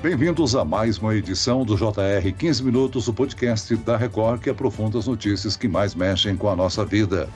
Bem-vindos a mais uma edição do JR 15 Minutos, o podcast da Record que aprofunda as notícias que mais mexem com a nossa vida.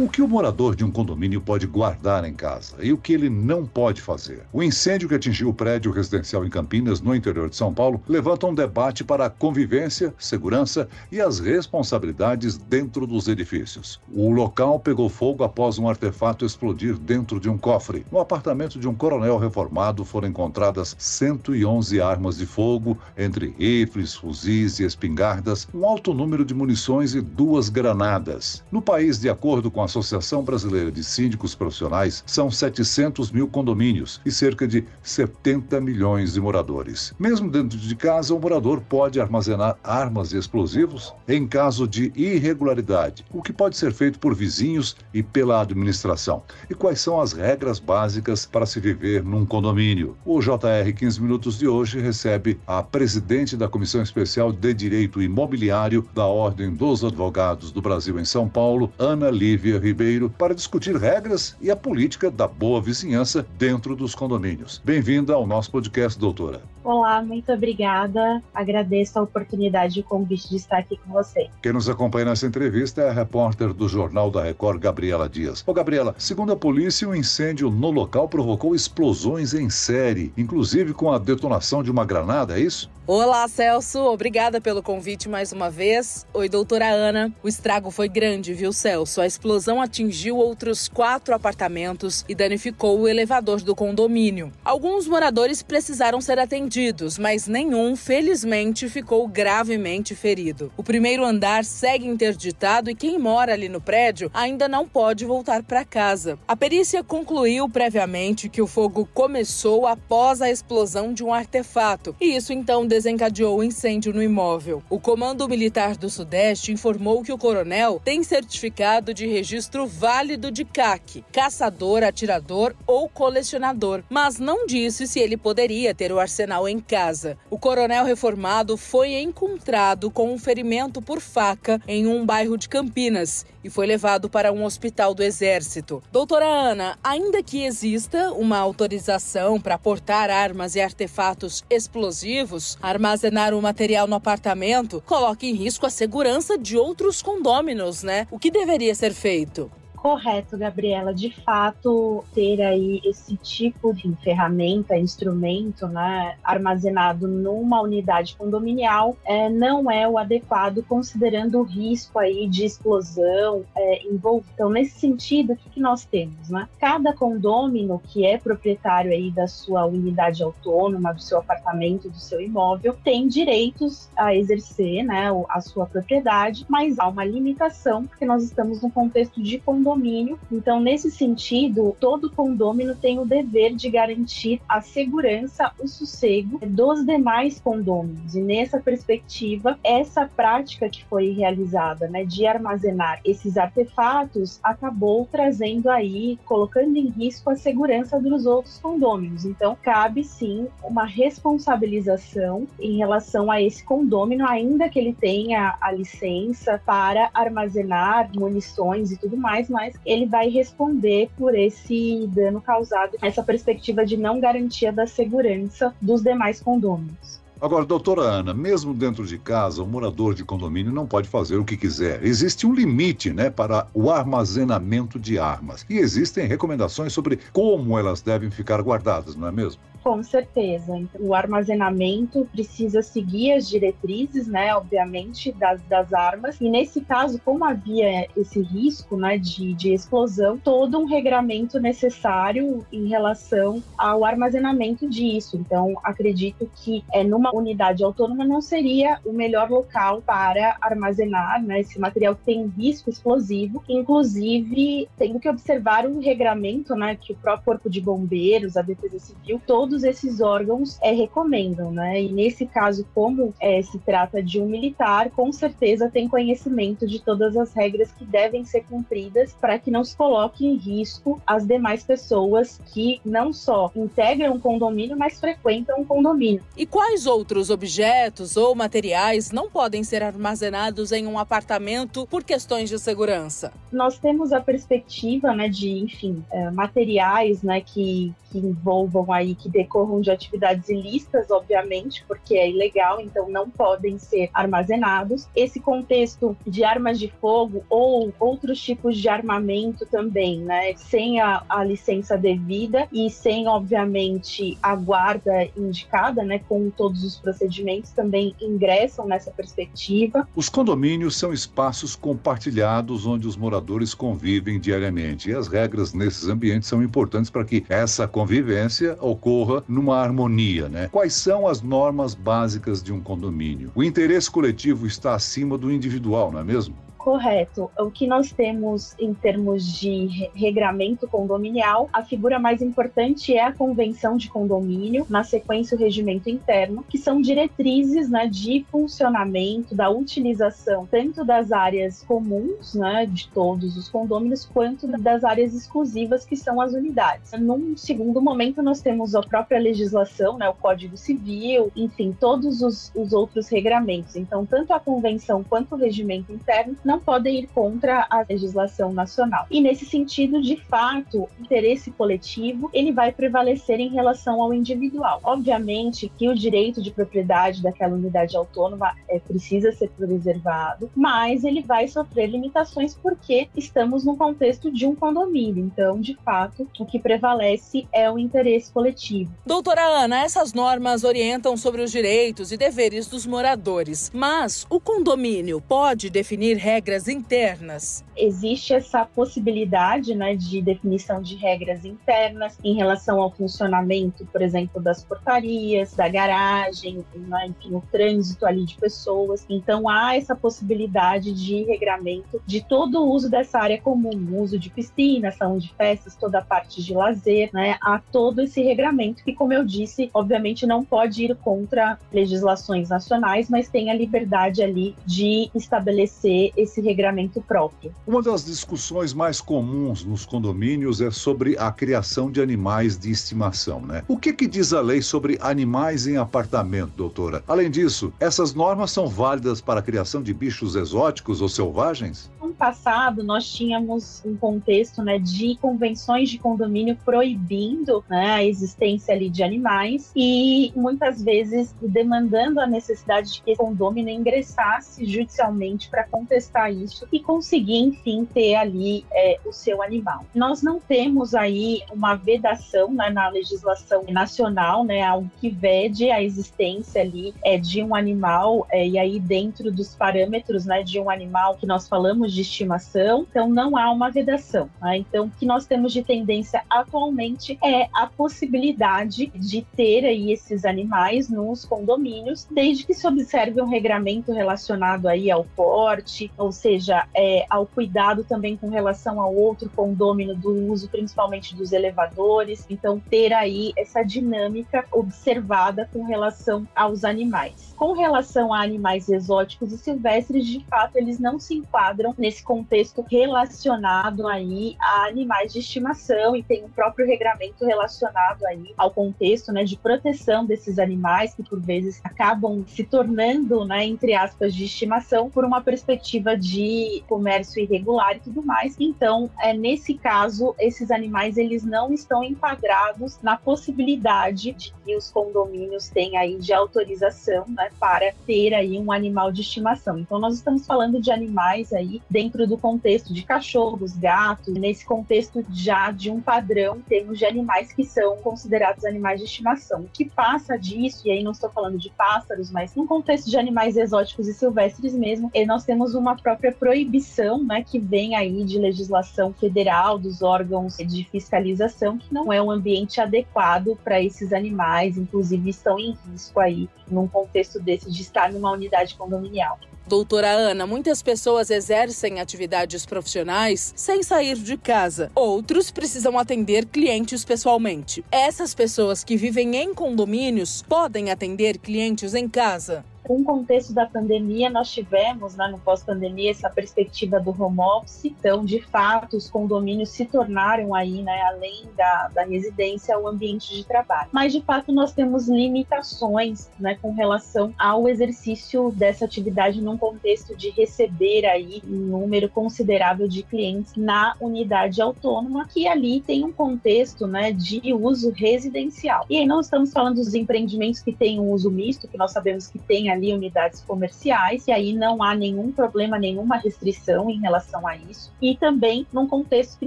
O que o morador de um condomínio pode guardar em casa e o que ele não pode fazer? O incêndio que atingiu o prédio residencial em Campinas, no interior de São Paulo, levanta um debate para a convivência, segurança e as responsabilidades dentro dos edifícios. O local pegou fogo após um artefato explodir dentro de um cofre. No apartamento de um coronel reformado foram encontradas 111 armas de fogo, entre rifles, fuzis e espingardas, um alto número de munições e duas granadas. No país, de acordo com a Associação Brasileira de Síndicos Profissionais, são 700 mil condomínios e cerca de 70 milhões de moradores. Mesmo dentro de casa, o morador pode armazenar armas e explosivos em caso de irregularidade, o que pode ser feito por vizinhos e pela administração. E quais são as regras básicas para se viver num condomínio? O JR 15 Minutos de hoje recebe a presidente da Comissão Especial de Direito Imobiliário da Ordem dos Advogados do Brasil em São Paulo, Ana Lívia Ribeiro para discutir regras e a política da boa vizinhança dentro dos condomínios. Bem-vinda ao nosso podcast, doutora. Olá, muito obrigada. Agradeço a oportunidade e o convite de estar aqui com você. Quem nos acompanha nessa entrevista é a repórter do Jornal da Record, Gabriela Dias. Ô, Gabriela, segundo a polícia, o um incêndio no local provocou explosões em série, inclusive com a detonação de uma granada, é isso? Olá, Celso. Obrigada pelo convite mais uma vez. Oi, doutora Ana. O estrago foi grande, viu, Celso? A explosão atingiu outros quatro apartamentos e danificou o elevador do condomínio. Alguns moradores precisaram ser atendidos, mas nenhum, felizmente, ficou gravemente ferido. O primeiro andar segue interditado e quem mora ali no prédio ainda não pode voltar para casa. A perícia concluiu previamente que o fogo começou após a explosão de um artefato, e isso então desencadeou o incêndio no imóvel. O Comando Militar do Sudeste informou que o coronel tem certificado de registro válido de CAC, caçador, atirador ou colecionador, mas não disse se ele poderia ter o arsenal em casa. O coronel reformado foi encontrado com um ferimento por faca em um bairro de Campinas e foi levado para um hospital do Exército. Doutora Ana, ainda que exista uma autorização para portar armas e artefatos explosivos, armazenar o material no apartamento coloca em risco a segurança de outros condôminos, né? O que deveria ser feito? feito. Correto, Gabriela. De fato, ter aí esse tipo de ferramenta, instrumento, né, armazenado numa unidade condominial é, não é o adequado, considerando o risco aí de explosão é, envolvido. Então, nesse sentido, o que, que nós temos, né? Cada condômino que é proprietário aí da sua unidade autônoma, do seu apartamento, do seu imóvel, tem direitos a exercer, né, a sua propriedade, mas há uma limitação porque nós estamos num contexto de condomínio condomínio. Então, nesse sentido, todo condomínio tem o dever de garantir a segurança, o sossego dos demais condôminos. E nessa perspectiva, essa prática que foi realizada, né, de armazenar esses artefatos, acabou trazendo aí, colocando em risco a segurança dos outros condôminos. Então, cabe sim uma responsabilização em relação a esse condômino, ainda que ele tenha a licença para armazenar munições e tudo mais, mas ele vai responder por esse dano causado, essa perspectiva de não garantia da segurança dos demais condôminos. Agora, doutora Ana, mesmo dentro de casa, o morador de condomínio não pode fazer o que quiser. Existe um limite né, para o armazenamento de armas. E existem recomendações sobre como elas devem ficar guardadas, não é mesmo? Com certeza. O armazenamento precisa seguir as diretrizes, né, obviamente, das, das armas. E nesse caso, como havia esse risco né, de, de explosão, todo um regramento necessário em relação ao armazenamento disso. Então, acredito que é, numa unidade autônoma não seria o melhor local para armazenar né, esse material que tem risco explosivo. Inclusive, tenho que observar um regramento né, que o próprio Corpo de Bombeiros, a Defesa Civil, todo todos esses órgãos é, recomendam, né? E nesse caso, como é, se trata de um militar, com certeza tem conhecimento de todas as regras que devem ser cumpridas para que não se coloque em risco as demais pessoas que não só integram o condomínio, mas frequentam o condomínio. E quais outros outros objetos ou materiais não podem ser armazenados em um apartamento por questões de segurança. Nós temos a perspectiva, né, de, enfim, é, materiais, né, que, que envolvam aí, que decorram de atividades ilícitas, obviamente, porque é ilegal, então não podem ser armazenados. Esse contexto de armas de fogo ou outros tipos de armamento também, né, sem a, a licença devida e sem, obviamente, a guarda indicada, né, com todos os procedimentos, também ingressam nessa perspectiva. Os condomínios são espaços compartilhados onde os moradores convivem diariamente e as regras nesses ambientes são importantes para que essa convivência ocorra numa harmonia, né? Quais são as normas básicas de um condomínio? O interesse coletivo está acima do individual, não é mesmo? Correto. O que nós temos em termos de regramento condominial, a figura mais importante é a convenção de condomínio, na sequência o regimento interno, que são diretrizes né, de funcionamento, da utilização tanto das áreas comuns né, de todos os condôminos, quanto das áreas exclusivas, que são as unidades. Num segundo momento, nós temos a própria legislação, né, o Código Civil, enfim, todos os, os outros regramentos. Então, tanto a convenção quanto o regimento interno não podem ir contra a legislação nacional. E nesse sentido, de fato, o interesse coletivo ele vai prevalecer em relação ao individual. Obviamente que o direito de propriedade daquela unidade autônoma é, precisa ser preservado, mas ele vai sofrer limitações porque estamos no contexto de um condomínio. Então, de fato, o que prevalece é o interesse coletivo. Doutora Ana, essas normas orientam sobre os direitos e deveres dos moradores, mas o condomínio pode definir regras regras internas? Existe essa possibilidade né, de definição de regras internas em relação ao funcionamento, por exemplo, das portarias, da garagem, né, enfim, o trânsito ali de pessoas. Então, há essa possibilidade de regramento de todo o uso dessa área comum, uso de piscina, salão de festas, toda a parte de lazer, né? Há todo esse regramento que, como eu disse, obviamente não pode ir contra legislações nacionais, mas tem a liberdade ali de estabelecer esse regramento próprio. Uma das discussões mais comuns nos condomínios é sobre a criação de animais de estimação, né? O que, que diz a lei sobre animais em apartamento, doutora? Além disso, essas normas são válidas para a criação de bichos exóticos ou selvagens? No passado, nós tínhamos um contexto né, de convenções de condomínio proibindo né, a existência ali de animais e muitas vezes demandando a necessidade de que o condomínio ingressasse judicialmente para contestar isso e conseguir, enfim, ter ali é, o seu animal. Nós não temos aí uma vedação né, na legislação nacional, né, algo que vede a existência ali é, de um animal, é, e aí dentro dos parâmetros né, de um animal que nós falamos de estimação, então não há uma vedação. Né? Então, o que nós temos de tendência atualmente é a possibilidade de ter aí esses animais nos condomínios, desde que se observe um regramento relacionado aí ao porte, seja, é, ao cuidado também com relação ao outro condômino do uso, principalmente dos elevadores. Então, ter aí essa dinâmica observada com relação aos animais com relação a animais exóticos e silvestres, de fato, eles não se enquadram nesse contexto relacionado aí a animais de estimação e tem um próprio regramento relacionado aí ao contexto, né, de proteção desses animais que por vezes acabam se tornando, né, entre aspas, de estimação por uma perspectiva de comércio irregular e tudo mais. Então, é nesse caso, esses animais eles não estão enquadrados na possibilidade de que os condomínios tenham aí de autorização, né, para ter aí um animal de estimação. Então nós estamos falando de animais aí dentro do contexto de cachorros, gatos, nesse contexto já de um padrão em termos de animais que são considerados animais de estimação. O que passa disso, e aí não estou falando de pássaros, mas no contexto de animais exóticos e silvestres mesmo, nós temos uma própria proibição, né, que vem aí de legislação federal dos órgãos de fiscalização, que não é um ambiente adequado para esses animais, inclusive estão em risco aí num contexto desse de estar numa unidade condominial. Doutora Ana, muitas pessoas exercem atividades profissionais sem sair de casa. Outros precisam atender clientes pessoalmente. Essas pessoas que vivem em condomínios podem atender clientes em casa? Com o contexto da pandemia, nós tivemos, né, no pós-pandemia, essa perspectiva do home office. Então, de fato, os condomínios se tornaram aí, né, além da, da residência, o ambiente de trabalho. Mas, de fato, nós temos limitações, né, com relação ao exercício dessa atividade num contexto de receber aí um número considerável de clientes na unidade autônoma, que ali tem um contexto, né, de uso residencial. E aí não estamos falando dos empreendimentos que têm um uso misto, que nós sabemos que tem ali unidades comerciais, e aí não há nenhum problema, nenhuma restrição em relação a isso. E também num contexto que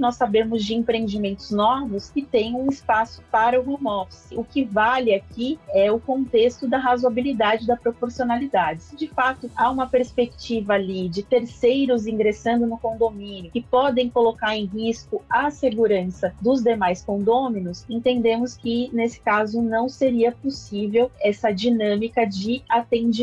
nós sabemos de empreendimentos novos que têm um espaço para o home office. O que vale aqui é o contexto da razoabilidade da proporcionalidade. Se de fato há uma perspectiva ali de terceiros ingressando no condomínio que podem colocar em risco a segurança dos demais condôminos, entendemos que nesse caso não seria possível essa dinâmica de atendimento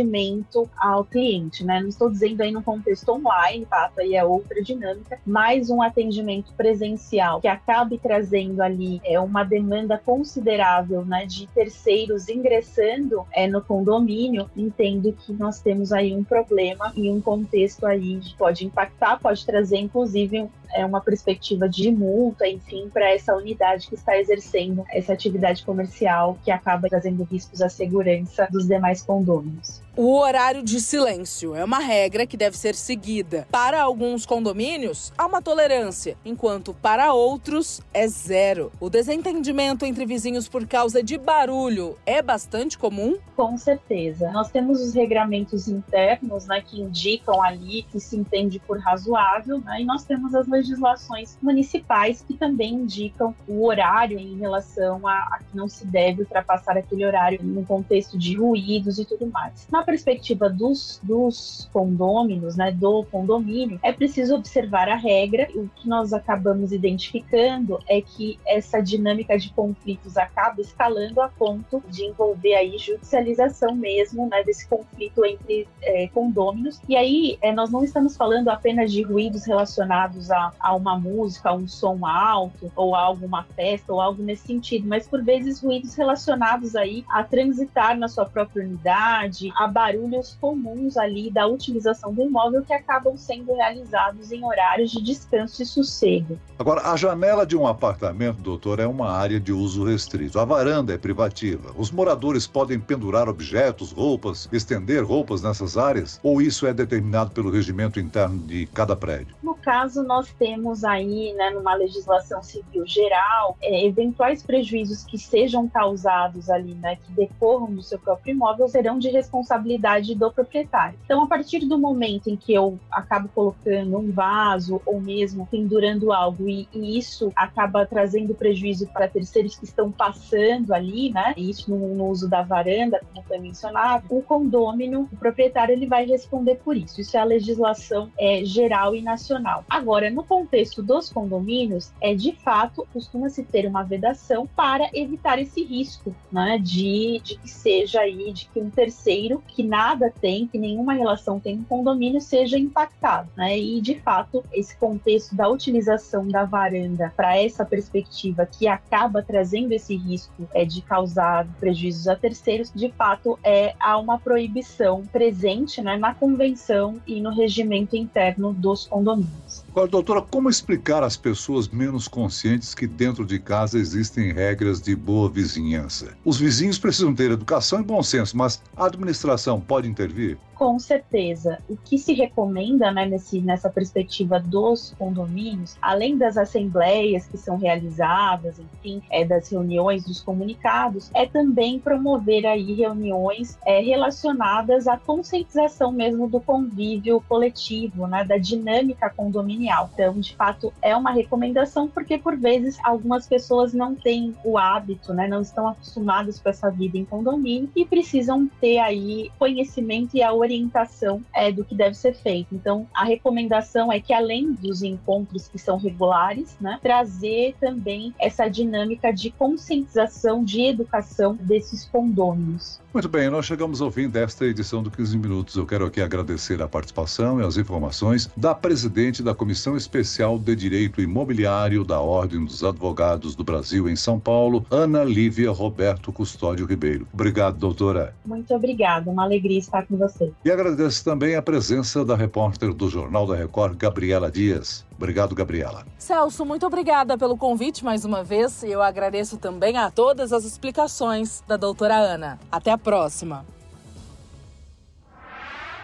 ao cliente, né? Não estou dizendo aí no contexto online, fato aí é outra dinâmica, mas um atendimento presencial que acabe trazendo ali é uma demanda considerável, né, de terceiros ingressando é no condomínio, entendo que nós temos aí um problema e um contexto aí que pode impactar, pode trazer inclusive é uma perspectiva de multa, enfim, para essa unidade que está exercendo essa atividade comercial que acaba trazendo riscos à segurança dos demais condôminos. O horário de silêncio é uma regra que deve ser seguida. Para alguns condomínios, há uma tolerância, enquanto para outros é zero. O desentendimento entre vizinhos por causa de barulho é bastante comum? Com certeza. Nós temos os regramentos internos, né, que indicam ali que se entende por razoável, né, e nós temos as legislações municipais que também indicam o horário em relação a, a que não se deve ultrapassar aquele horário no contexto de ruídos e tudo mais. Na perspectiva dos, dos condôminos, né, do condomínio, é preciso observar a regra. O que nós acabamos identificando é que essa dinâmica de conflitos acaba escalando a ponto de envolver aí judicialização mesmo, né, desse conflito entre é, condôminos. E aí é, nós não estamos falando apenas de ruídos relacionados a, a uma música, a um som alto, ou a alguma festa, ou algo nesse sentido, mas por vezes ruídos relacionados aí a transitar na sua própria unidade, a barulhos comuns ali da utilização do imóvel que acabam sendo realizados em horários de descanso e sossego. Agora, a janela de um apartamento, doutor, é uma área de uso restrito. A varanda é privativa. Os moradores podem pendurar objetos, roupas, estender roupas nessas áreas? Ou isso é determinado pelo regimento interno de cada prédio? No caso, nós temos aí, né, numa legislação civil geral, é, eventuais prejuízos que sejam causados ali, né, que decorram do seu próprio imóvel, serão de responsabilidade responsabilidade do proprietário. Então, a partir do momento em que eu acabo colocando um vaso ou mesmo pendurando algo e, e isso acaba trazendo prejuízo para terceiros que estão passando ali, né? Isso no, no, uso da varanda, como foi mencionado, o condômino, o proprietário, ele vai responder por isso. Isso é a legislação é, geral e nacional. Agora, no contexto dos condomínios, é de fato costuma-se ter uma vedação para evitar esse risco, né? De, de que seja aí, de que um terceiro que nada tem, que nenhuma relação tem com o condomínio, seja impactado, né? E de fato, esse contexto da utilização da varanda para essa perspectiva que acaba trazendo esse risco é, de causar prejuízos a terceiros, de fato, é, há uma proibição presente né, na convenção e no regimento interno dos condomínios. Agora, doutora, como explicar às pessoas menos conscientes que dentro de casa existem regras de boa vizinhança? Os vizinhos precisam ter educação e bom senso, mas a administração pode intervir? Com certeza. O que se recomenda né, nesse, nessa perspectiva dos condomínios, além das assembleias que são realizadas, enfim, é, das reuniões, dos comunicados, é também promover aí reuniões é, relacionadas à conscientização mesmo do convívio coletivo, né, da dinâmica condominial. Então, de fato, é uma recomendação porque por vezes algumas pessoas não têm o hábito, né, não estão acostumadas com essa vida em condomínio e precisam ter aí conhecimento e a orientação orientação é, do que deve ser feito. Então, a recomendação é que, além dos encontros que são regulares, né, trazer também essa dinâmica de conscientização, de educação desses condôminos. Muito bem, nós chegamos ao fim desta edição do 15 Minutos. Eu quero aqui agradecer a participação e as informações da presidente da Comissão Especial de Direito Imobiliário da Ordem dos Advogados do Brasil em São Paulo, Ana Lívia Roberto Custódio Ribeiro. Obrigado, doutora. Muito obrigada, uma alegria estar com você. E agradeço também a presença da repórter do Jornal da Record, Gabriela Dias. Obrigado, Gabriela. Celso, muito obrigada pelo convite mais uma vez e eu agradeço também a todas as explicações da doutora Ana. Até a próxima.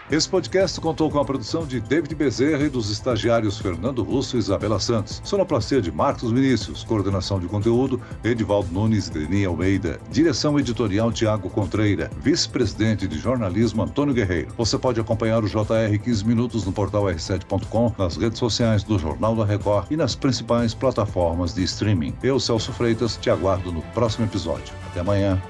Esse podcast contou com a produção de David Bezerra e dos estagiários Fernando Russo e Isabela Santos. Sonoplastia de Marcos Vinícius. Coordenação de conteúdo, Edivaldo Nunes e Deni Almeida. Direção editorial, Tiago Contreira. Vice-presidente de jornalismo, Antônio Guerreiro. Você pode acompanhar o JR 15 Minutos no portal r7.com, nas redes sociais do Jornal da Record e nas principais plataformas de streaming. Eu, Celso Freitas, te aguardo no próximo episódio. Até amanhã.